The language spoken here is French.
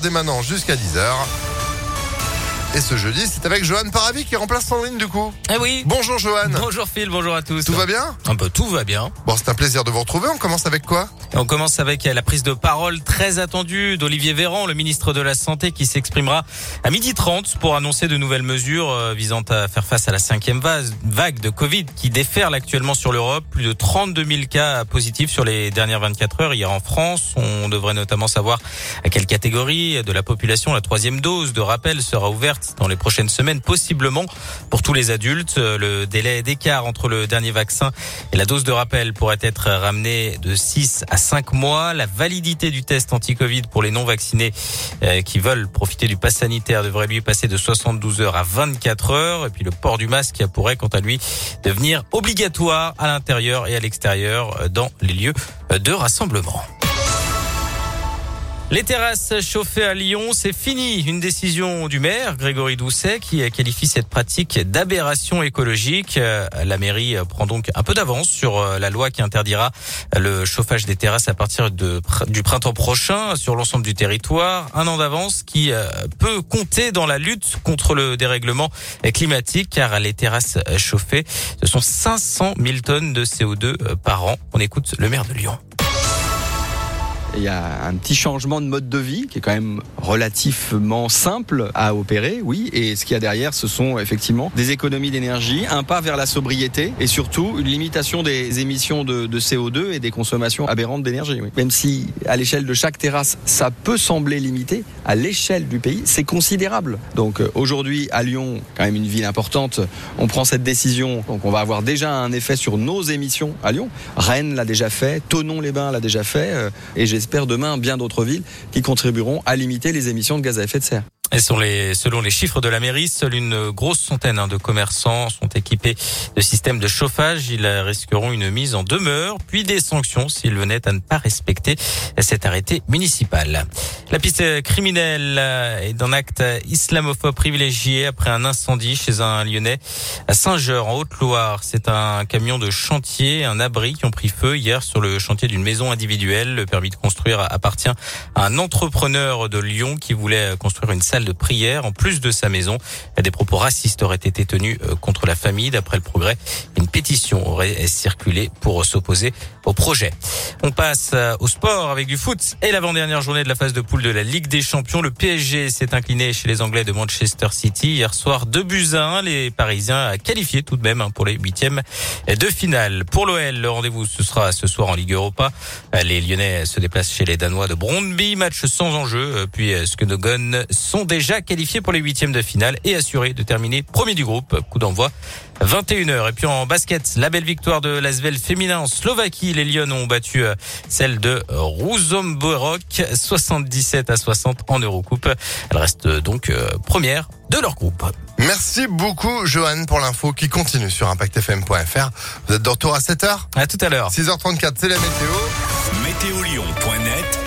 dès maintenant jusqu'à 10h. Et ce jeudi, c'est avec Johan Paravi qui remplace Sandrine du coup. Eh oui. Bonjour Johan. Bonjour Phil, bonjour à tous. Tout va bien? Un peu tout va bien. Bon, c'est un plaisir de vous retrouver. On commence avec quoi? On commence avec la prise de parole très attendue d'Olivier Véran, le ministre de la Santé, qui s'exprimera à midi 30 pour annoncer de nouvelles mesures euh, visant à faire face à la cinquième vague de Covid qui déferle actuellement sur l'Europe. Plus de 32 000 cas positifs sur les dernières 24 heures hier en France. On devrait notamment savoir à quelle catégorie de la population la troisième dose de rappel sera ouverte dans les prochaines semaines, possiblement pour tous les adultes. Euh, Le délai d'écart entre le dernier vaccin et la dose de rappel pourrait être ramené de 6 à 5 mois. La validité du test anti-Covid pour les non-vaccinés euh, qui veulent profiter du pass sanitaire devrait lui passer de 72 heures à 24 heures. Et puis le port du masque pourrait quant à lui devenir obligatoire à l'intérieur et à l'extérieur euh, dans les lieux de rassemblement. Les terrasses chauffées à Lyon, c'est fini. Une décision du maire, Grégory Doucet, qui qualifie cette pratique d'aberration écologique. Euh, La mairie prend donc un peu d'avance sur euh, la loi qui interdira le chauffage des terrasses à partir du printemps prochain sur l'ensemble du territoire. Un an d'avance qui euh, peut compter dans la lutte contre le dérèglement climatique, car les terrasses chauffées, ce sont 500 000 tonnes de CO2 euh, par an. On écoute le maire de Lyon. Il y a un petit changement de mode de vie qui est quand même relativement simple à opérer, oui. Et ce qu'il y a derrière, ce sont effectivement des économies d'énergie, un pas vers la sobriété et surtout une limitation des émissions de, de CO2 et des consommations aberrantes d'énergie. Même si à l'échelle de chaque terrasse, ça peut sembler limité, à l'échelle du pays, c'est considérable. Donc euh, aujourd'hui, à Lyon, quand même une ville importante, on prend cette décision. Donc on va avoir déjà un effet sur nos émissions à Lyon. Rennes l'a déjà fait, Tonon-les-Bains l'a déjà fait, euh, et j'espère demain bien d'autres villes qui contribueront à limiter les émissions de gaz à effet de serre. Et sur les, selon les chiffres de la mairie, seule une grosse centaine hein, de commerçants sont équipés de systèmes de chauffage. Ils risqueront une mise en demeure, puis des sanctions s'ils venaient à ne pas respecter cet arrêté municipal. La piste criminelle est d'un acte islamophobe privilégié après un incendie chez un Lyonnais à Saint-Geur, en Haute-Loire. C'est un camion de chantier, un abri qui ont pris feu hier sur le chantier d'une maison individuelle. Le permis de construire appartient à un entrepreneur de Lyon qui voulait construire une salle de prière en plus de sa maison. Des propos racistes auraient été tenus euh, contre la famille. D'après le progrès, une pétition aurait circulé pour s'opposer au projet. On passe euh, au sport avec du foot et l'avant-dernière journée de la phase de poule de la Ligue des Champions. Le PSG s'est incliné chez les Anglais de Manchester City hier soir 2 buts à 1. Les Parisiens a qualifié tout de même hein, pour les huitièmes de finale. Pour l'OL, le rendez-vous ce sera ce soir en Ligue Europa. Les Lyonnais se déplacent chez les Danois de Brondby. Match sans enjeu. Euh, Puis Skedogon sont déjà qualifiés pour les huitièmes de finale et assurés de terminer premier du groupe. Coup d'envoi 21h. Et puis en basket, la belle victoire de l'Asvel féminin en Slovaquie. Les Lyonnes ont battu euh, celle de Ruzomborok 77 à 60 en Eurocoupe. Elle reste euh, donc euh, première de leur groupe. Merci beaucoup Johan pour l'info qui continue sur impactfm.fr. Vous êtes de retour à 7h À tout à l'heure. 6h34, c'est la météo. Météolion.net